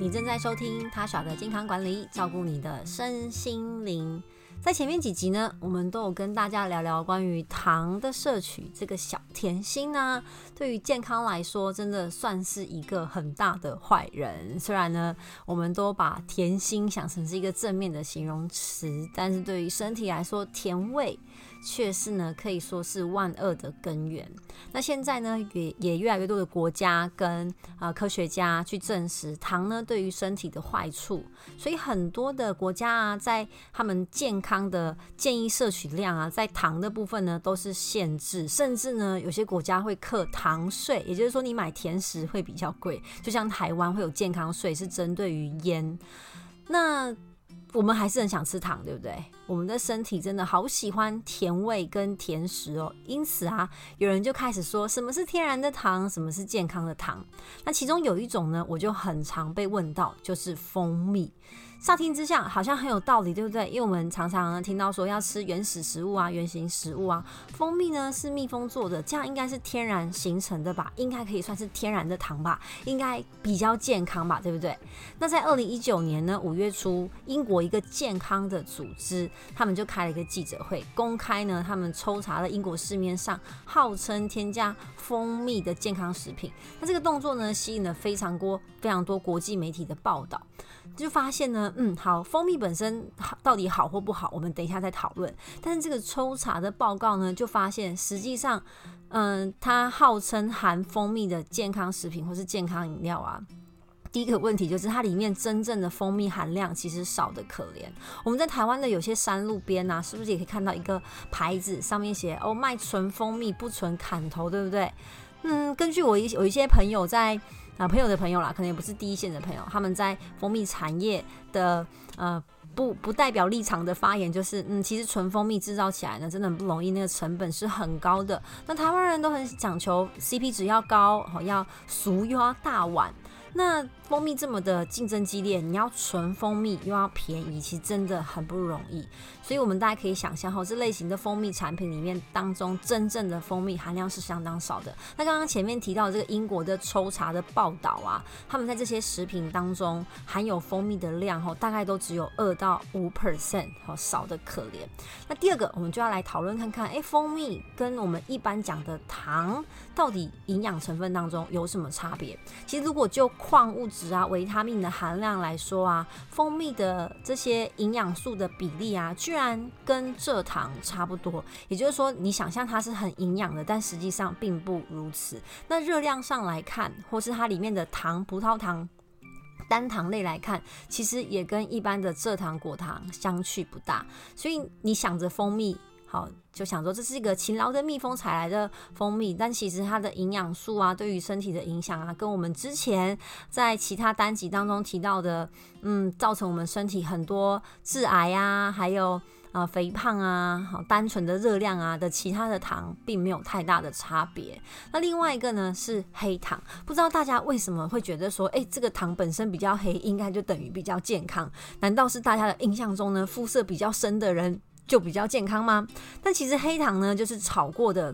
你正在收听他小的健康管理，照顾你的身心灵。在前面几集呢，我们都有跟大家聊聊关于糖的摄取，这个小甜心呢、对于健康来说，真的算是一个很大的坏人。虽然呢，我们都把甜心想成是一个正面的形容词，但是对于身体来说，甜味。却是呢，可以说是万恶的根源。那现在呢，也也越来越多的国家跟啊、科学家去证实糖呢对于身体的坏处，所以很多的国家啊，在他们健康的建议摄取量啊，在糖的部分呢都是限制，甚至呢有些国家会课糖税，也就是说你买甜食会比较贵，就像台湾会有健康税，是针对于烟。那我们还是很想吃糖，对不对？我们的身体真的好喜欢甜味跟甜食哦，因此啊，有人就开始说什么是天然的糖，什么是健康的糖。那其中有一种呢，我就很常被问到，就是蜂蜜。乍听之下好像很有道理，对不对？因为我们常常听到说要吃原始食物啊、原型食物啊，蜂蜜呢是蜜蜂做的，这样应该是天然形成的吧？应该可以算是天然的糖吧？应该比较健康吧？对不对？那在二零一九年呢五月初，英国一个健康的组织，他们就开了一个记者会，公开呢他们抽查了英国市面上号称添加蜂蜜的健康食品。那这个动作呢，吸引了非常多非常多国际媒体的报道，就发现呢。嗯，好，蜂蜜本身到底好或不好，我们等一下再讨论。但是这个抽查的报告呢，就发现实际上，嗯，它号称含蜂蜜的健康食品或是健康饮料啊，第一个问题就是它里面真正的蜂蜜含量其实少得可怜。我们在台湾的有些山路边啊，是不是也可以看到一个牌子，上面写哦，卖纯蜂蜜不纯砍头，对不对？嗯，根据我一有一些朋友在。啊，朋友的朋友啦，可能也不是第一线的朋友，他们在蜂蜜产业的呃不不代表立场的发言，就是嗯，其实纯蜂蜜制造起来呢，真的很不容易，那个成本是很高的。那台湾人都很讲求 CP 值要高，好要俗又要大碗。那蜂蜜这么的竞争激烈，你要纯蜂蜜又要便宜，其实真的很不容易。所以，我们大家可以想象哈，这类型的蜂蜜产品里面当中，真正的蜂蜜含量是相当少的。那刚刚前面提到这个英国的抽查的报道啊，他们在这些食品当中含有蜂蜜的量哈，大概都只有二到五 percent，好少的可怜。那第二个，我们就要来讨论看看，哎，蜂蜜跟我们一般讲的糖到底营养成分当中有什么差别？其实，如果就矿物质啊、维他命的含量来说啊，蜂蜜的这些营养素的比例啊，居然跟蔗糖差不多，也就是说，你想象它是很营养的，但实际上并不如此。那热量上来看，或是它里面的糖、葡萄糖、单糖类来看，其实也跟一般的蔗糖、果糖相去不大。所以你想着蜂蜜。好，就想说这是一个勤劳的蜜蜂采来的蜂蜜，但其实它的营养素啊，对于身体的影响啊，跟我们之前在其他单集当中提到的，嗯，造成我们身体很多致癌啊，还有啊、肥胖啊，好单纯的热量啊的其他的糖，并没有太大的差别。那另外一个呢是黑糖，不知道大家为什么会觉得说，哎，这个糖本身比较黑，应该就等于比较健康？难道是大家的印象中呢，肤色比较深的人就比较健康吗？但其实黑糖呢，就是炒过的。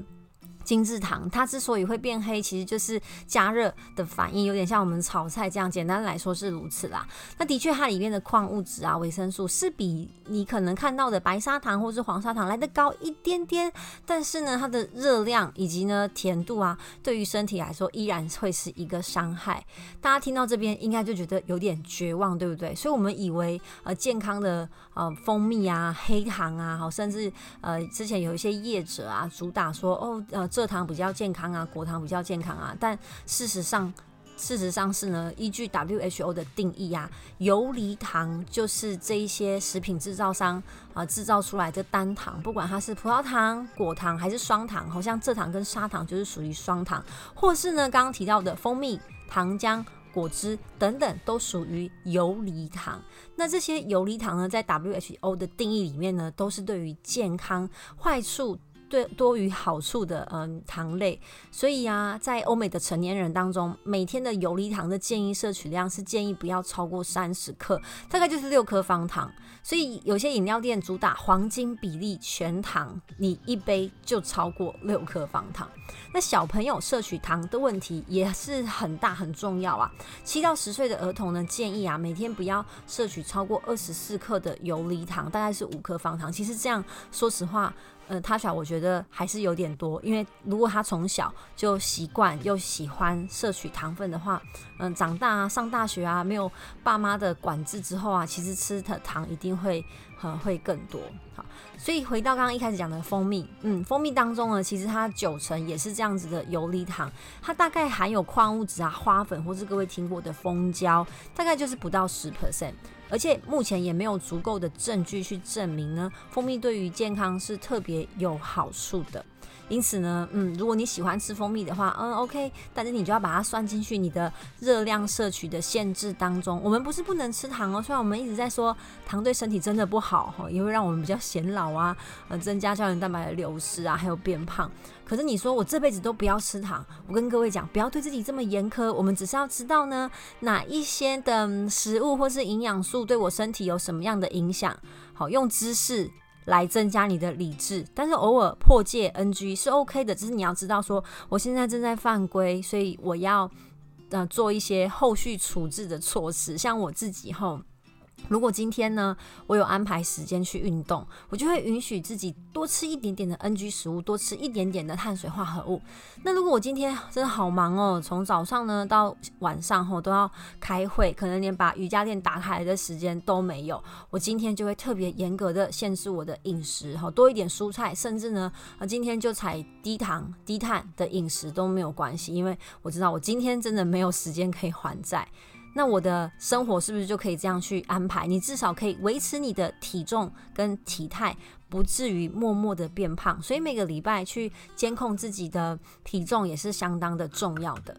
精制糖，它之所以会变黑，其实就是加热的反应，有点像我们炒菜这样。简单来说是如此啦。那的确，它里面的矿物质啊、维生素是比你可能看到的白砂糖或是黄砂糖来得高一点点。但是呢，它的热量以及呢甜度啊，对于身体来说依然会是一个伤害。大家听到这边应该就觉得有点绝望，对不对？所以我们以为呃健康的呃蜂蜜啊、黑糖啊，好，甚至呃之前有一些业者啊主打说哦呃。蔗糖比较健康啊，果糖比较健康啊，但事实上，事实上是呢，依据 WHO 的定义啊，游离糖就是这一些食品制造商啊制造出来的单糖，不管它是葡萄糖、果糖还是双糖，好像蔗糖跟砂糖就是属于双糖，或是呢刚刚提到的蜂蜜、糖浆、果汁等等都属于游离糖。那这些游离糖呢，在 WHO 的定义里面呢，都是对于健康坏处。对多于好处的嗯糖类，所以啊，在欧美的成年人当中，每天的游离糖的建议摄取量是建议不要超过三十克，大概就是六颗方糖。所以有些饮料店主打黄金比例全糖，你一杯就超过六颗方糖。那小朋友摄取糖的问题也是很大很重要啊。七到十岁的儿童呢，建议啊每天不要摄取超过二十四克的游离糖，大概是五颗方糖。其实这样说实话。呃他小我觉得还是有点多，因为如果他从小就习惯又喜欢摄取糖分的话，嗯，长大啊，上大学啊，没有爸妈的管制之后啊，其实吃的糖一定会呃会更多。好，所以回到刚刚一开始讲的蜂蜜，嗯，蜂蜜当中呢，其实它九成也是这样子的游离糖，它大概含有矿物质啊、花粉，或是各位听过的蜂胶，大概就是不到十 percent。而且目前也没有足够的证据去证明呢，蜂蜜对于健康是特别有好处的。因此呢，嗯，如果你喜欢吃蜂蜜的话，嗯，OK，但是你就要把它算进去你的热量摄取的限制当中。我们不是不能吃糖哦，虽然我们一直在说糖对身体真的不好哈，也会让我们比较显老啊，呃，增加胶原蛋白的流失啊，还有变胖。可是你说我这辈子都不要吃糖，我跟各位讲，不要对自己这么严苛。我们只是要知道呢，哪一些的食物或是营养素对我身体有什么样的影响，好，用知识。来增加你的理智，但是偶尔破戒 NG 是 OK 的，只是你要知道说，我现在正在犯规，所以我要呃做一些后续处置的措施，像我自己后。如果今天呢，我有安排时间去运动，我就会允许自己多吃一点点的 NG 食物，多吃一点点的碳水化合物。那如果我今天真的好忙哦，从早上呢到晚上后都要开会，可能连把瑜伽垫打开的时间都没有，我今天就会特别严格的限制我的饮食，哈，多一点蔬菜，甚至呢，啊，今天就采低糖、低碳的饮食都没有关系，因为我知道我今天真的没有时间可以还债。那我的生活是不是就可以这样去安排？你至少可以维持你的体重跟体态，不至于默默的变胖。所以每个礼拜去监控自己的体重也是相当的重要的。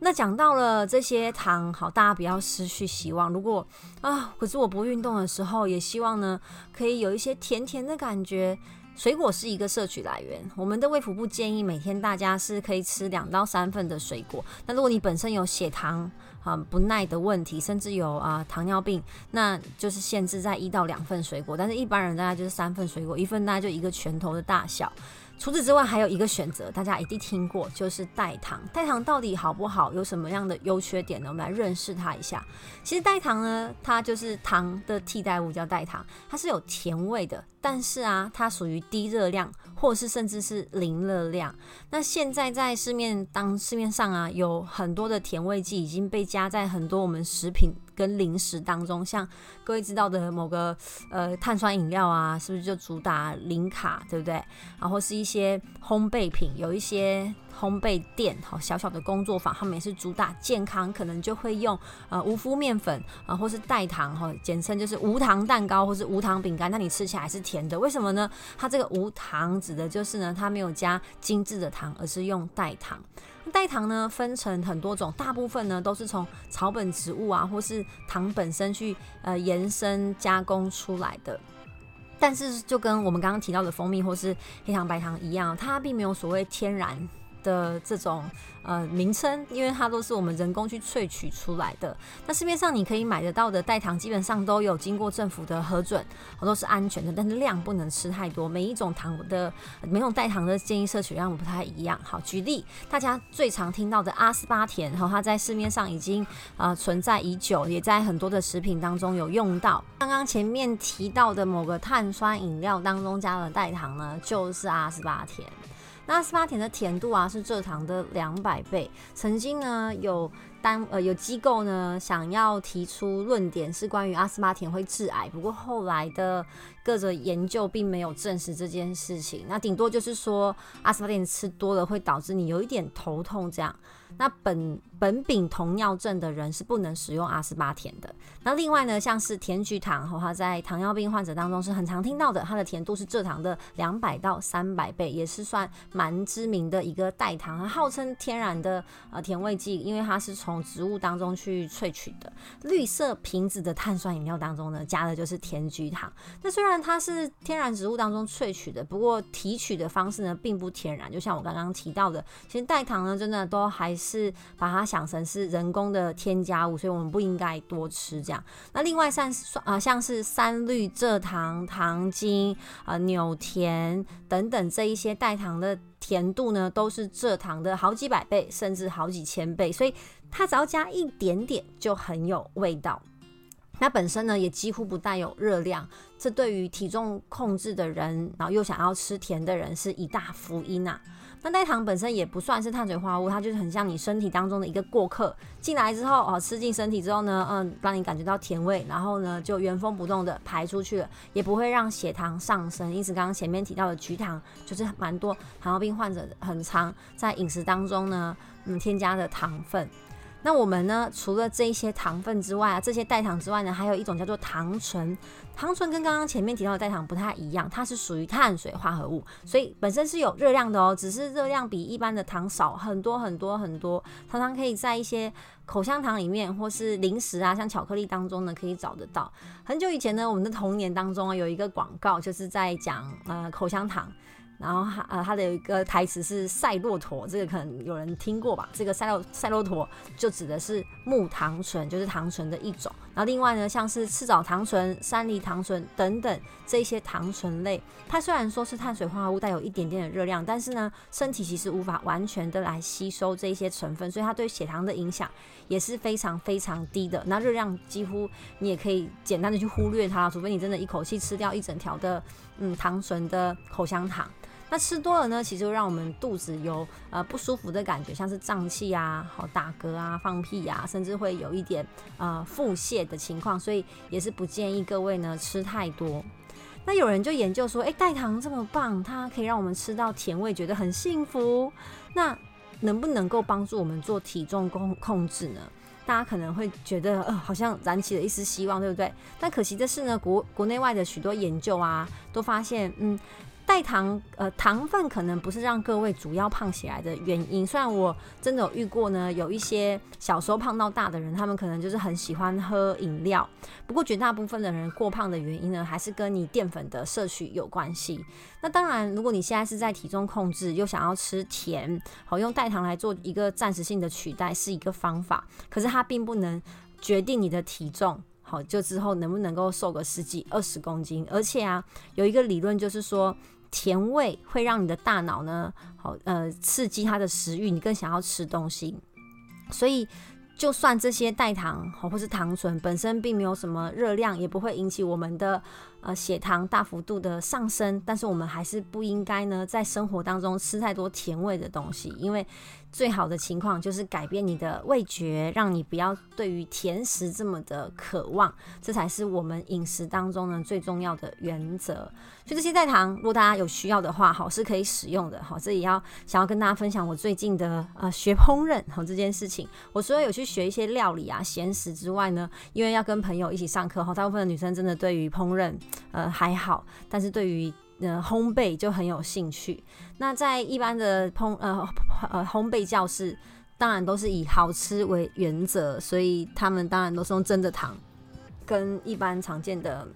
那讲到了这些糖，好，大家不要失去希望。如果啊，可是我不运动的时候，也希望呢，可以有一些甜甜的感觉。水果是一个摄取来源，我们的卫福部建议每天大家是可以吃两到三份的水果。那如果你本身有血糖啊不耐的问题，甚至有啊糖尿病，那就是限制在一到两份水果。但是一般人大家就是三份水果，一份大家就一个拳头的大小。除此之外，还有一个选择，大家一定听过，就是代糖。代糖到底好不好？有什么样的优缺点呢？我们来认识它一下。其实代糖呢，它就是糖的替代物，叫代糖，它是有甜味的，但是啊，它属于低热量，或是甚至是零热量。那现在在市面当市面上啊，有很多的甜味剂已经被加在很多我们食品跟零食当中，像各位知道的某个呃碳酸饮料啊，是不是就主打零卡，对不对？然后是一些烘焙品，有一些烘焙店，好小小的工作坊，他们也是主打健康，可能就会用呃无麸面粉啊、或是代糖哈，简称就是无糖蛋糕或是无糖饼干，那你吃起来是甜的，为什么呢？它这个无糖指的就是呢，它没有加精致的糖，而是用代糖。代糖呢，分成很多种，大部分呢都是从草本植物啊，或是糖本身去呃延伸加工出来的。但是就跟我们刚刚提到的蜂蜜或是黑糖白糖一样，它并没有所谓天然的这种呃名称，因为它都是我们人工去萃取出来的。那市面上你可以买得到的代糖，基本上都有经过政府的核准，都是安全的，但是量不能吃太多。每一种糖的每种代糖的建议摄取量不太一样。好，举例，大家最常听到的阿斯巴甜，哈，它在市面上已经呃存在已久，也在很多的食品当中有用到。刚刚前面提到的某个碳酸饮料当中加了代糖呢，就是阿斯巴甜。那阿斯巴甜的甜度啊是蔗糖的两百倍。曾经呢有单呃有机构呢想要提出论点是关于阿斯巴甜会致癌，不过后来的各种研究并没有证实这件事情。那顶多就是说阿斯巴甜吃多了会导致你有一点头痛这样。那本本丙酮尿症的人是不能使用阿斯巴甜的。那另外呢，像是甜菊糖和，它在糖尿病患者当中是很常听到的，它的甜度是蔗糖的两百到三百倍，也是算蛮知名的一个代糖，它号称天然的呃甜味剂，因为它是从植物当中去萃取的。绿色瓶子的碳酸饮料当中呢，加的就是甜菊糖。那虽然它是天然植物当中萃取的，不过提取的方式呢并不天然，就像我刚刚提到的，其实代糖呢真的都还是把它想成是人工的添加物，所以我们不应该多吃这样。那另外像啊像是三氯蔗糖、糖精啊、纽甜等等这一些代糖的甜度呢，都是蔗糖的好几百倍，甚至好几千倍，所以它只要加一点点就很有味道。那本身呢也几乎不带有热量，这对于体重控制的人，然后又想要吃甜的人是一大福音啊。那代糖本身也不算是碳水化合物，它就是很像你身体当中的一个过客，进来之后哦，吃进身体之后呢，嗯，让你感觉到甜味，然后呢就原封不动的排出去了，也不会让血糖上升。因此，刚刚前面提到的菊糖，就是蛮多糖尿病患者很常在饮食当中呢，嗯，添加的糖分。那我们呢，除了这一些糖分之外啊，这些代糖之外呢，还有一种叫做糖醇。糖醇跟刚刚前面提到的代糖不太一样，它是属于碳水化合物，所以本身是有热量的哦，只是热量比一般的糖少很多很多很多。常常可以在一些口香糖里面，或是零食啊，像巧克力当中呢，可以找得到。很久以前呢，我们的童年当中啊有一个广告，就是在讲呃口香糖。然后它呃，它的有一个台词是赛骆驼，这个可能有人听过吧？这个赛骆赛骆驼就指的是木糖醇，就是糖醇的一种。然后另外呢，像是赤藻糖醇、山梨糖醇等等这些糖醇类，它虽然说是碳水化合物，带有一点点的热量，但是呢，身体其实无法完全的来吸收这些成分，所以它对血糖的影响也是非常非常低的。那热量几乎你也可以简单的去忽略它，除非你真的一口气吃掉一整条的嗯糖醇的口香糖。那吃多了呢，其实会让我们肚子有呃不舒服的感觉，像是胀气啊、好打嗝啊、放屁啊，甚至会有一点呃腹泻的情况，所以也是不建议各位呢吃太多。那有人就研究说，诶，代糖这么棒，它可以让我们吃到甜味，觉得很幸福。那能不能够帮助我们做体重控控制呢？大家可能会觉得，呃，好像燃起了一丝希望，对不对？但可惜的是呢，国国内外的许多研究啊，都发现，嗯。代糖，呃，糖分可能不是让各位主要胖起来的原因。虽然我真的有遇过呢，有一些小时候胖到大的人，他们可能就是很喜欢喝饮料。不过绝大部分的人过胖的原因呢，还是跟你淀粉的摄取有关系。那当然，如果你现在是在体重控制，又想要吃甜，好用代糖来做一个暂时性的取代，是一个方法。可是它并不能决定你的体重，好，就之后能不能够瘦个十几、二十公斤。而且啊，有一个理论就是说。甜味会让你的大脑呢，好呃刺激它的食欲，你更想要吃东西。所以，就算这些代糖好或是糖醇本身并没有什么热量，也不会引起我们的呃血糖大幅度的上升。但是我们还是不应该呢，在生活当中吃太多甜味的东西，因为。最好的情况就是改变你的味觉，让你不要对于甜食这么的渴望，这才是我们饮食当中呢最重要的原则。所以这些代糖，如果大家有需要的话，好是可以使用的。好，这也要想要跟大家分享我最近的呃学烹饪好这件事情。我除了有去学一些料理啊咸食之外呢，因为要跟朋友一起上课哈，大部分的女生真的对于烹饪呃还好，但是对于呃，烘焙就很有兴趣。那在一般的烹呃呃烘焙教室，当然都是以好吃为原则，所以他们当然都是用真的糖，跟一般常见的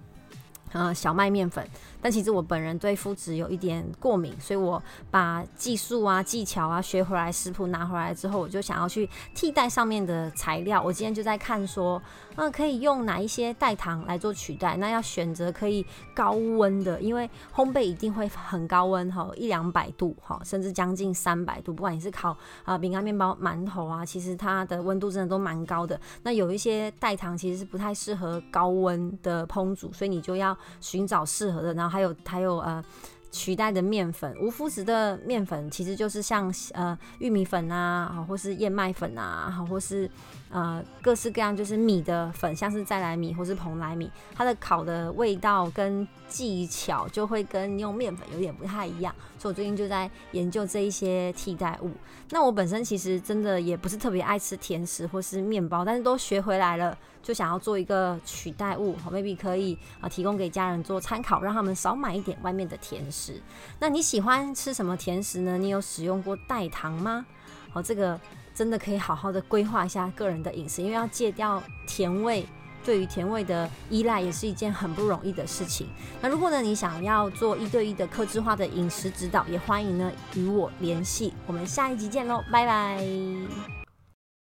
呃小麦面粉。但其实我本人对麸质有一点过敏，所以我把技术啊、技巧啊学回来，食谱拿回来之后，我就想要去替代上面的材料。我今天就在看说，那、可以用哪一些代糖来做取代？那要选择可以高温的，因为烘焙一定会很高温哈，一两百度哈，甚至将近三百度。不管你是烤啊饼干、面包、馒头啊，其实它的温度真的都蛮高的。那有一些代糖其实是不太适合高温的烹煮，所以你就要寻找适合的。然后还有还有呃，取代的面粉，无麸质的面粉其实就是像呃玉米粉啊，或是燕麦粉啊，或是呃各式各样就是米的粉，像是再来米或是蓬莱米，它的烤的味道跟技巧就会跟用面粉有点不太一样，我最近就在研究这一些替代物。那我本身其实真的也不是特别爱吃甜食或是面包，但是都学回来了，就想要做一个取代物，maybe 可以啊提供给家人做参考，让他们少买一点外面的甜食。那你喜欢吃什么甜食呢？你有使用过代糖吗？好，这个真的可以好好的规划一下个人的饮食，因为要戒掉甜味，对于甜味的依赖也是一件很不容易的事情。那如果呢，你想要做一对一的克制化的饮食指导，也欢迎呢与我联系。我们下一集见喽，拜拜。